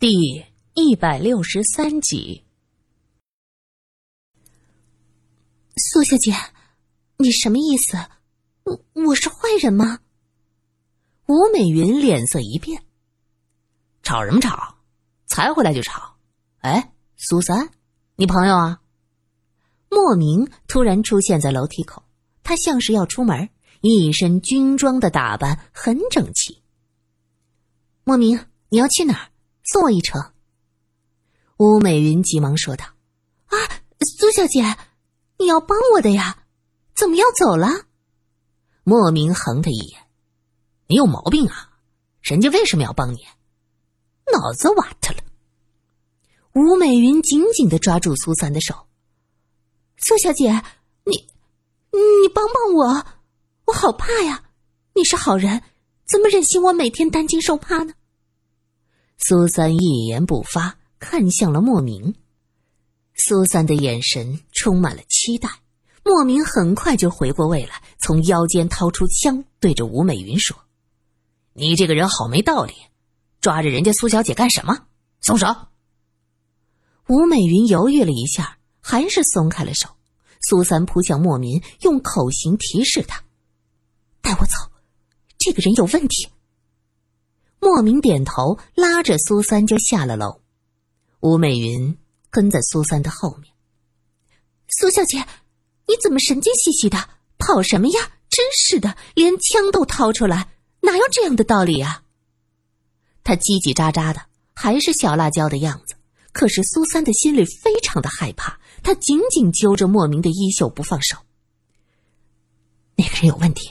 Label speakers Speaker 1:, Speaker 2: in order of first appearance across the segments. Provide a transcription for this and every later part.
Speaker 1: 第一百六十三集，
Speaker 2: 苏小姐，你什么意思？我我是坏人吗？
Speaker 1: 吴美云脸色一变，吵什么吵？才回来就吵？哎，苏三，你朋友啊？莫名突然出现在楼梯口，他像是要出门，一身军装的打扮很整齐。莫名，你要去哪儿？送我一程。吴美云急忙说道：“
Speaker 2: 啊，苏小姐，你要帮我的呀？怎么要走了？”
Speaker 1: 莫名横他一眼：“你有毛病啊！人家为什么要帮你？脑子瓦特了。”吴美云紧紧的抓住苏三的手：“
Speaker 2: 苏小姐，你，你帮帮我，我好怕呀！你是好人，怎么忍心我每天担惊受怕呢？”
Speaker 1: 苏三一言不发，看向了莫名。苏三的眼神充满了期待。莫名很快就回过味来，从腰间掏出枪，对着吴美云说：“你这个人好没道理，抓着人家苏小姐干什么？松手！”吴美云犹豫了一下，还是松开了手。苏三扑向莫名，用口型提示他：“
Speaker 2: 带我走，这个人有问题。”
Speaker 1: 莫名点头，拉着苏三就下了楼。吴美云跟在苏三的后面。
Speaker 2: 苏小姐，你怎么神经兮兮的？跑什么呀？真是的，连枪都掏出来，哪有这样的道理啊？
Speaker 1: 他叽叽喳喳的，还是小辣椒的样子。可是苏三的心里非常的害怕，他紧紧揪着莫名的衣袖不放手。那个人有问题，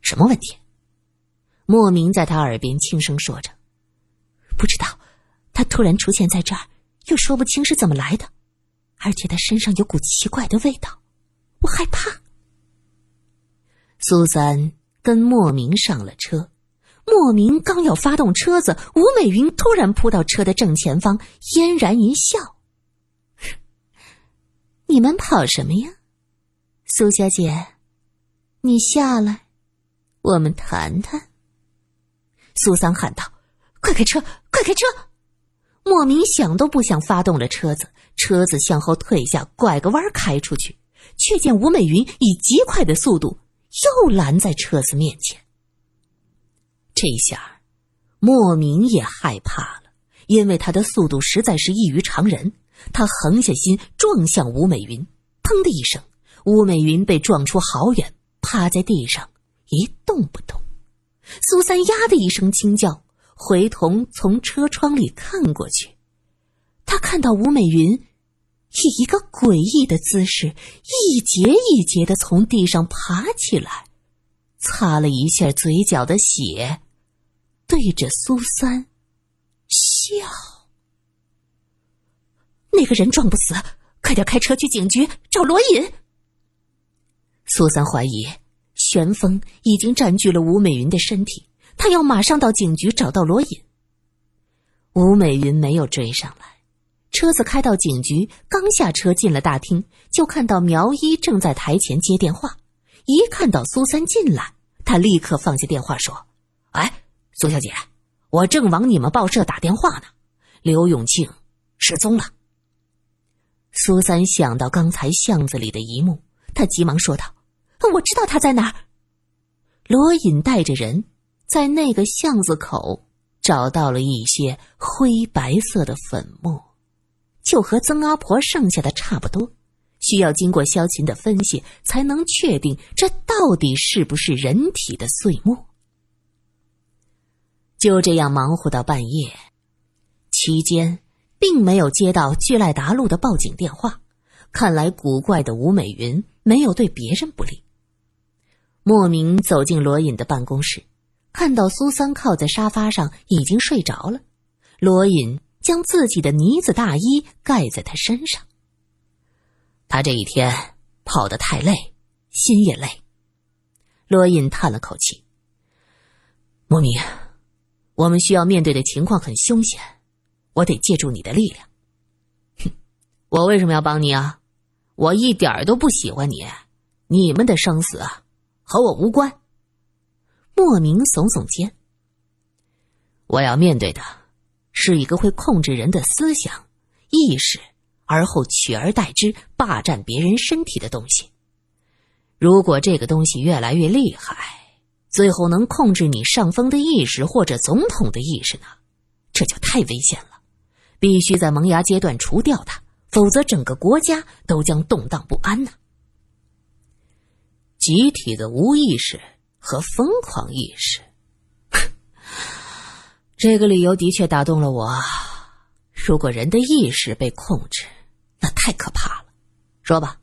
Speaker 1: 什么问题？莫名在他耳边轻声说着：“不知道，他突然出现在这儿，又说不清是怎么来的，而且他身上有股奇怪的味道，我害怕。”苏三跟莫名上了车，莫名刚要发动车子，吴美云突然扑到车的正前方，嫣然一笑：“你们跑什么呀，苏小姐？你下来，我们谈谈。”苏三喊道：“快开车，快开车！”莫名想都不想，发动了车子。车子向后退下，拐个弯开出去，却见吴美云以极快的速度又拦在车子面前。这下，莫名也害怕了，因为他的速度实在是异于常人。他横下心撞向吴美云，砰的一声，吴美云被撞出好远，趴在地上一动不动。苏三呀的一声惊叫，回头从车窗里看过去，他看到吴美云以一个诡异的姿势，一节一节的从地上爬起来，擦了一下嘴角的血，对着苏三笑。那个人撞不死，快点开车去警局找罗隐。苏三怀疑。旋风已经占据了吴美云的身体，他要马上到警局找到罗隐。吴美云没有追上来，车子开到警局，刚下车进了大厅，就看到苗一正在台前接电话。一看到苏三进来，他立刻放下电话说：“哎，苏小姐，我正往你们报社打电话呢，刘永庆失踪了。”苏三想到刚才巷子里的一幕，他急忙说道。我知道他在哪儿。罗隐带着人在那个巷子口找到了一些灰白色的粉末，就和曾阿婆剩下的差不多，需要经过萧琴的分析才能确定这到底是不是人体的碎末。就这样忙活到半夜，期间并没有接到聚赖达路的报警电话，看来古怪的吴美云没有对别人不利。莫名走进罗隐的办公室，看到苏三靠在沙发上已经睡着了。罗隐将自己的呢子大衣盖在他身上。他这一天跑得太累，心也累。罗隐叹了口气：“莫名，我们需要面对的情况很凶险，我得借助你的力量。”哼，我为什么要帮你啊？我一点都不喜欢你，你们的生死啊！和我无关。莫名耸耸肩。我要面对的，是一个会控制人的思想、意识，而后取而代之霸占别人身体的东西。如果这个东西越来越厉害，最后能控制你上峰的意识或者总统的意识呢？这就太危险了，必须在萌芽阶段除掉它，否则整个国家都将动荡不安呢。集体的无意识和疯狂意识，这个理由的确打动了我。如果人的意识被控制，那太可怕了。说吧，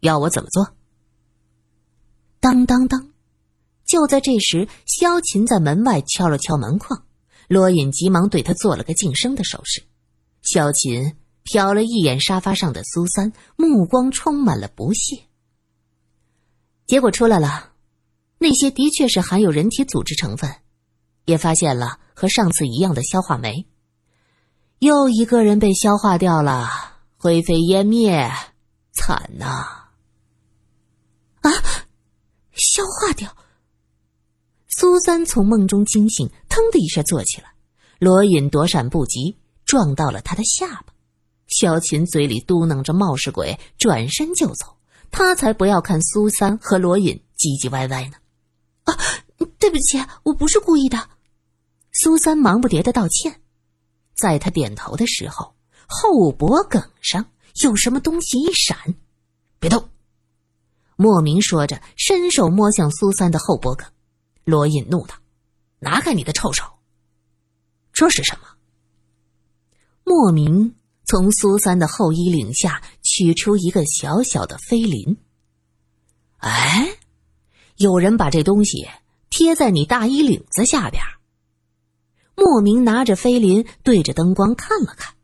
Speaker 1: 要我怎么做？
Speaker 2: 当当当！就在这时，萧琴在门外敲了敲门框。罗隐急忙对他做了个噤声的手势。
Speaker 1: 萧琴瞟了一眼沙发上的苏三，目光充满了不屑。结果出来了，那些的确是含有人体组织成分，也发现了和上次一样的消化酶。又一个人被消化掉了，灰飞烟灭，惨呐！
Speaker 2: 啊，消化掉！苏三从梦中惊醒，腾的一下坐起来。
Speaker 1: 罗隐躲闪不及，撞到了他的下巴。萧琴嘴里嘟囔着“冒失鬼”，转身就走。他才不要看苏三和罗隐唧唧歪歪呢！
Speaker 2: 啊，对不起，我不是故意的。
Speaker 1: 苏三忙不迭的道歉。在他点头的时候，后脖梗上有什么东西一闪，别动！莫名说着，伸手摸向苏三的后脖梗。罗隐怒道：“拿开你的臭手！”这是什么？莫名从苏三的后衣领下取出一个小小的菲林。哎，有人把这东西贴在你大衣领子下边。莫名拿着菲林对着灯光看了看，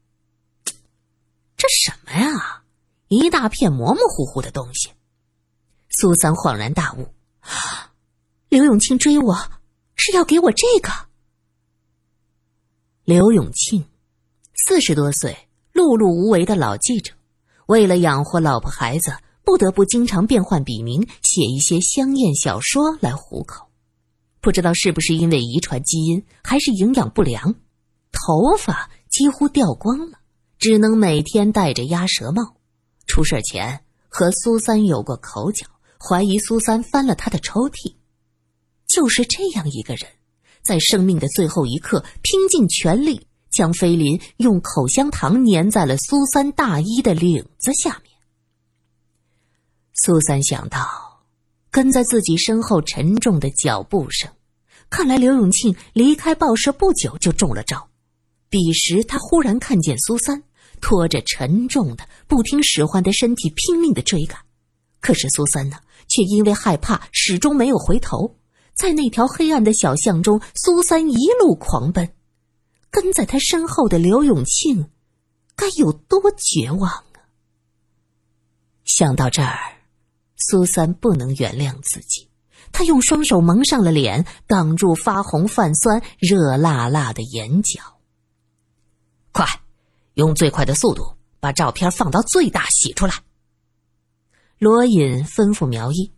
Speaker 1: 这什么呀？一大片模模糊糊的东西。苏三恍然大悟。
Speaker 2: 刘永庆追我，是要给我这个。
Speaker 1: 刘永庆，四十多岁，碌碌无为的老记者，为了养活老婆孩子，不得不经常变换笔名，写一些香艳小说来糊口。不知道是不是因为遗传基因，还是营养不良，头发几乎掉光了，只能每天戴着鸭舌帽。出事前和苏三有过口角，怀疑苏三翻了他的抽屉。就是这样一个人，在生命的最后一刻，拼尽全力将菲林用口香糖粘在了苏三大衣的领子下面。苏三想到跟在自己身后沉重的脚步声，看来刘永庆离开报社不久就中了招。彼时他忽然看见苏三拖着沉重的、不听使唤的身体拼命的追赶，可是苏三呢，却因为害怕始终没有回头。在那条黑暗的小巷中，苏三一路狂奔，跟在他身后的刘永庆，该有多绝望啊！想到这儿，苏三不能原谅自己，他用双手蒙上了脸，挡住发红泛酸、热辣辣的眼角。快，用最快的速度把照片放到最大洗出来。罗隐吩咐苗一，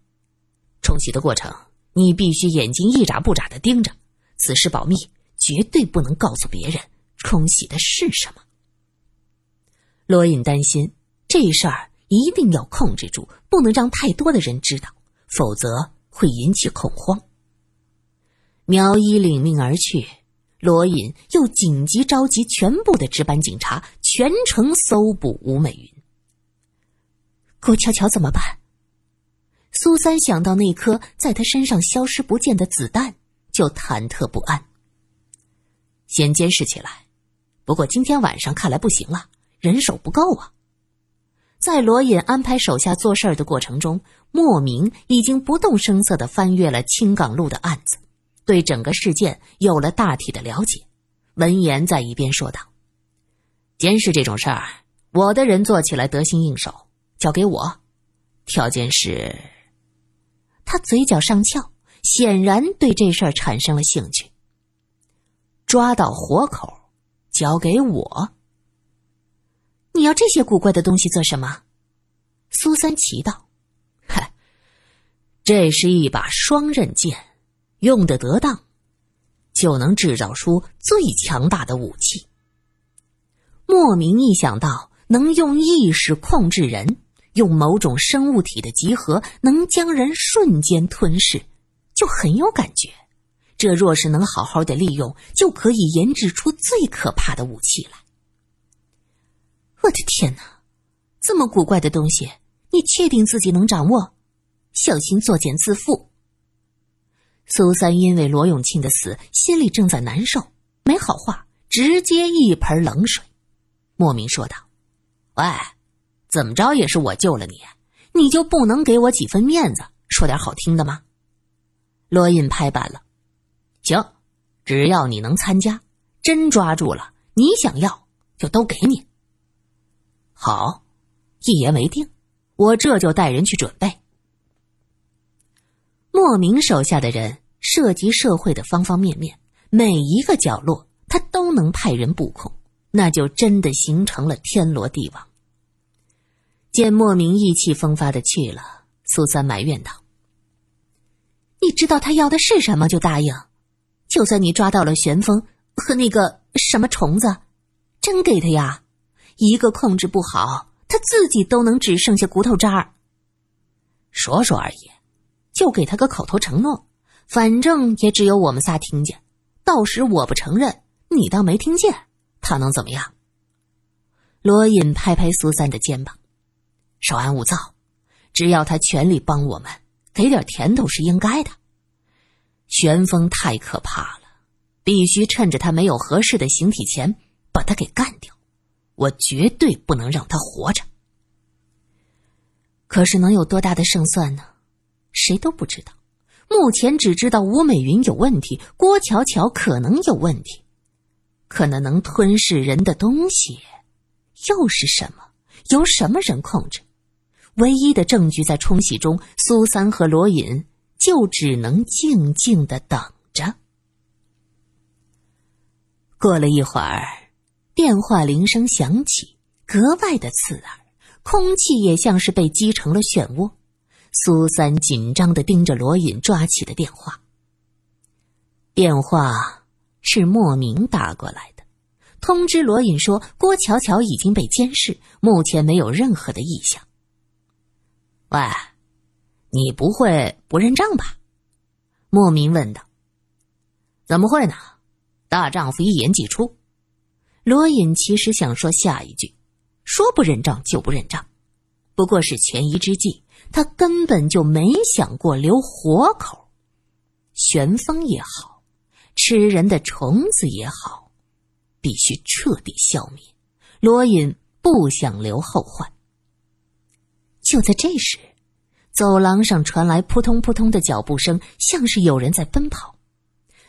Speaker 1: 冲洗的过程。你必须眼睛一眨不眨的盯着，此事保密，绝对不能告诉别人冲洗的是什么。罗隐担心这事儿一定要控制住，不能让太多的人知道，否则会引起恐慌。苗一领命而去，罗隐又紧急召集全部的值班警察，全城搜捕吴美云。
Speaker 2: 郭巧巧怎么办？苏三想到那颗在他身上消失不见的子弹，就忐忑不安。
Speaker 1: 先监视起来，不过今天晚上看来不行了，人手不够啊。在罗隐安排手下做事儿的过程中，莫名已经不动声色的翻阅了青港路的案子，对整个事件有了大体的了解。闻言，在一边说道：“监视这种事儿，我的人做起来得心应手，交给我，条件是。”他嘴角上翘，显然对这事儿产生了兴趣。抓到活口，交给我。
Speaker 2: 你要这些古怪的东西做什么？
Speaker 1: 苏三奇道：“嗨，这是一把双刃剑，用的得当，就能制造出最强大的武器。莫名一想到能用意识控制人，用某种生物体的集合能将人瞬间吞噬，就很有感觉。这若是能好好的利用，就可以研制出最可怕的武器来。我的天哪，这么古怪的东西，你确定自己能掌握？小心作茧自缚。苏三因为罗永庆的死，心里正在难受，没好话，直接一盆冷水。莫名说道：“喂，怎么着也是我救了你，你就不能给我几分面子，说点好听的吗？”罗隐拍板了：“行，只要你能参加，真抓住了，你想要就都给你。”好，一言为定，我这就带人去准备。莫名手下的人涉及社会的方方面面，每一个角落他都能派人布控，那就真的形成了天罗地网。见莫名意气风发的去了，苏三埋怨道：“
Speaker 2: 你知道他要的是什么就答应，就算你抓到了旋风和那个什么虫子，真给他呀？一个控制不好，他自己都能只剩下骨头渣儿。
Speaker 1: 说说而已。”就给他个口头承诺，反正也只有我们仨听见。到时我不承认，你当没听见，他能怎么样？罗隐拍拍苏三的肩膀，稍安勿躁，只要他全力帮我们，给点甜头是应该的。旋风太可怕了，必须趁着他没有合适的形体前把他给干掉。我绝对不能让他活着。可是能有多大的胜算呢？谁都不知道，目前只知道吴美云有问题，郭巧巧可能有问题，可能能吞噬人的东西又是什么？由什么人控制？唯一的证据在冲洗中，苏三和罗隐就只能静静的等着。过了一会儿，电话铃声响起，格外的刺耳，空气也像是被击成了漩涡。苏三紧张的盯着罗隐抓起的电话。电话是莫名打过来的，通知罗隐说郭巧巧已经被监视，目前没有任何的异象。喂，你不会不认账吧？莫名问道。怎么会呢？大丈夫一言既出。罗隐其实想说下一句，说不认账就不认账，不过是权宜之计。他根本就没想过留活口，旋风也好，吃人的虫子也好，必须彻底消灭。罗隐不想留后患。就在这时，走廊上传来扑通扑通的脚步声，像是有人在奔跑。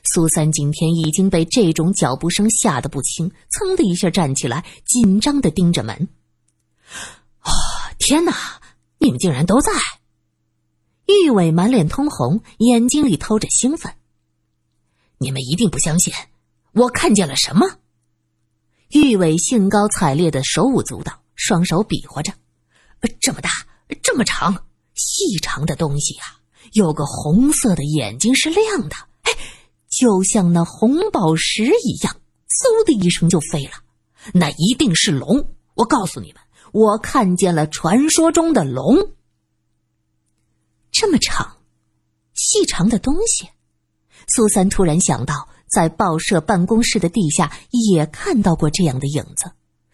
Speaker 1: 苏三今天已经被这种脚步声吓得不轻，噌的一下站起来，紧张的盯着门。啊，天哪！你们竟然都在！玉伟满脸通红，眼睛里透着兴奋。你们一定不相信，我看见了什么？玉伟兴高采烈的手舞足蹈，双手比划着：“这么大，这么长，细长的东西啊！有个红色的眼睛是亮的，哎，就像那红宝石一样。”嗖的一声就飞了，那一定是龙！我告诉你们。我看见了传说中的龙，这么长、细长的东西。苏三突然想到，在报社办公室的地下也看到过这样的影子，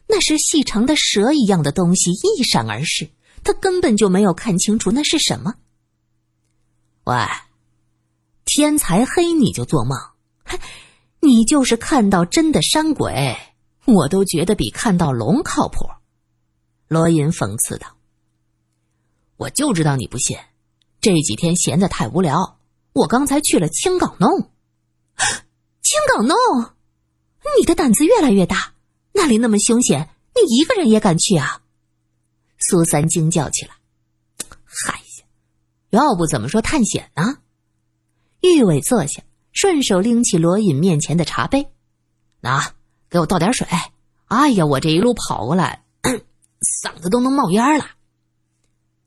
Speaker 1: 那是细长的蛇一样的东西一闪而逝，他根本就没有看清楚那是什么。喂，天才黑你就做梦？你就是看到真的山鬼，我都觉得比看到龙靠谱。罗隐讽刺道：“我就知道你不信，这几天闲得太无聊，我刚才去了青港弄。
Speaker 2: 青港弄，你的胆子越来越大，那里那么凶险，你一个人也敢去啊？”
Speaker 1: 苏三惊叫起来：“嗨呀，要不怎么说探险呢？”玉伟坐下，顺手拎起罗隐面前的茶杯：“那给我倒点水。哎呀，我这一路跑过来。”嗓子都能冒烟了，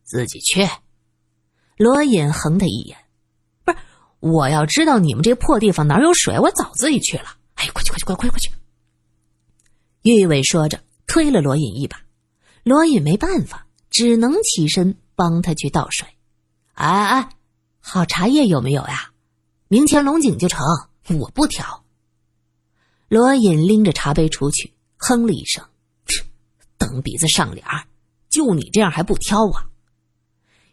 Speaker 1: 自己去。罗隐横他一眼，不是我要知道你们这破地方哪有水，我早自己去了。哎，快去快去快快快去！玉伟说着，
Speaker 2: 推了罗隐一把。罗隐没办法，只能起身帮他去倒水。哎哎，好茶叶有没有呀？明前龙井就成，我不挑。罗隐拎着茶杯出去，哼了一声：“蹬鼻子上脸就你这样还不挑啊？”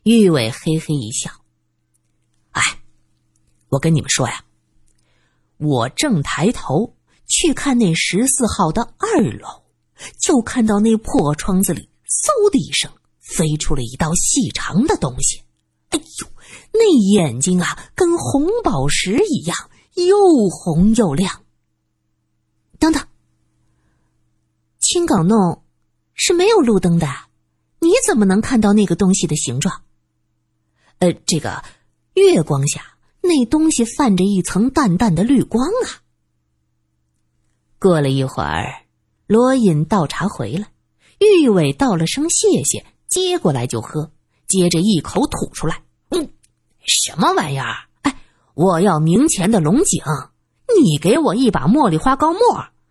Speaker 2: 玉伟嘿嘿一笑：“哎，我跟你们说呀，我正抬头去看那十四号的二楼。”就看到那破窗子里，嗖的一声飞出了一道细长的东西。哎呦，那眼睛啊，跟红宝石一样，又红又亮。等等，青港弄是没有路灯的，你怎么能看到那个东西的形状？呃，这个月光下，那东西泛着一层淡淡的绿光啊。过了一会儿。罗隐倒茶回来，玉伟道了声谢谢，接过来就喝，接着一口吐出来。嗯，什么玩意儿？哎，我要明前的龙井，你给我一把茉莉花膏沫，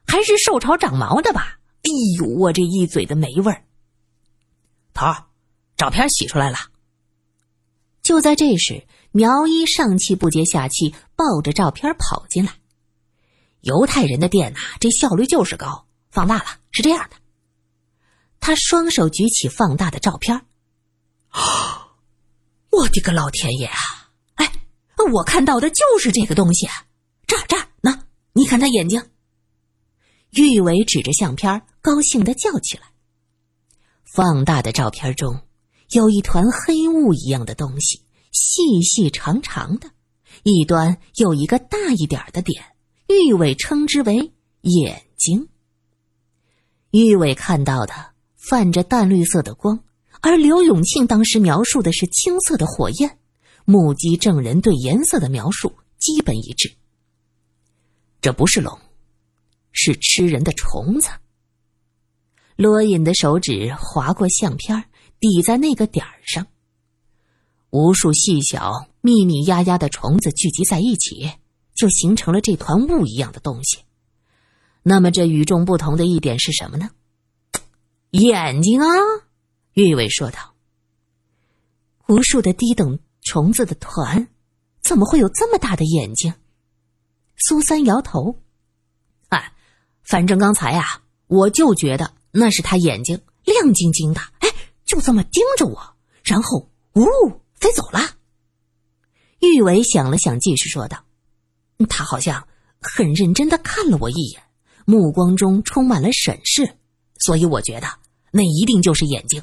Speaker 2: 还是受潮长毛的吧？哎呦，我这一嘴的霉味儿。头儿，照片洗出来了。就在这时，苗一上气不接下气，抱着照片跑进来。犹太人的店呐，这效率就是高。放大了，是这样的。他双手举起放大的照片我的个老天爷啊！哎，我看到的就是这个东西，这儿这儿呢，你看他眼睛。玉伟指着相片，高兴的叫起来。放大的照片中有一团黑雾一样的东西，细细长长的，一端有一个大一点的点，玉伟称之为眼睛。玉伟看到的泛着淡绿色的光，而刘永庆当时描述的是青色的火焰。目击证人对颜色的描述基本一致。这不是龙，是吃人的虫子。罗隐的手指划过相片，抵在那个点儿上，无数细小、密密压压的虫子聚集在一起，就形成了这团雾一样的东西。那么，这与众不同的一点是什么呢？眼睛啊，玉伟说道。无数的低等虫子的团，怎么会有这么大的眼睛？苏三摇头。哎，反正刚才啊，我就觉得那是他眼睛亮晶晶的，哎，就这么盯着我，然后呜飞走了。玉伟想了想，继续说道：“他好像很认真的看了我一眼。”目光中充满了审视，所以我觉得那一定就是眼睛。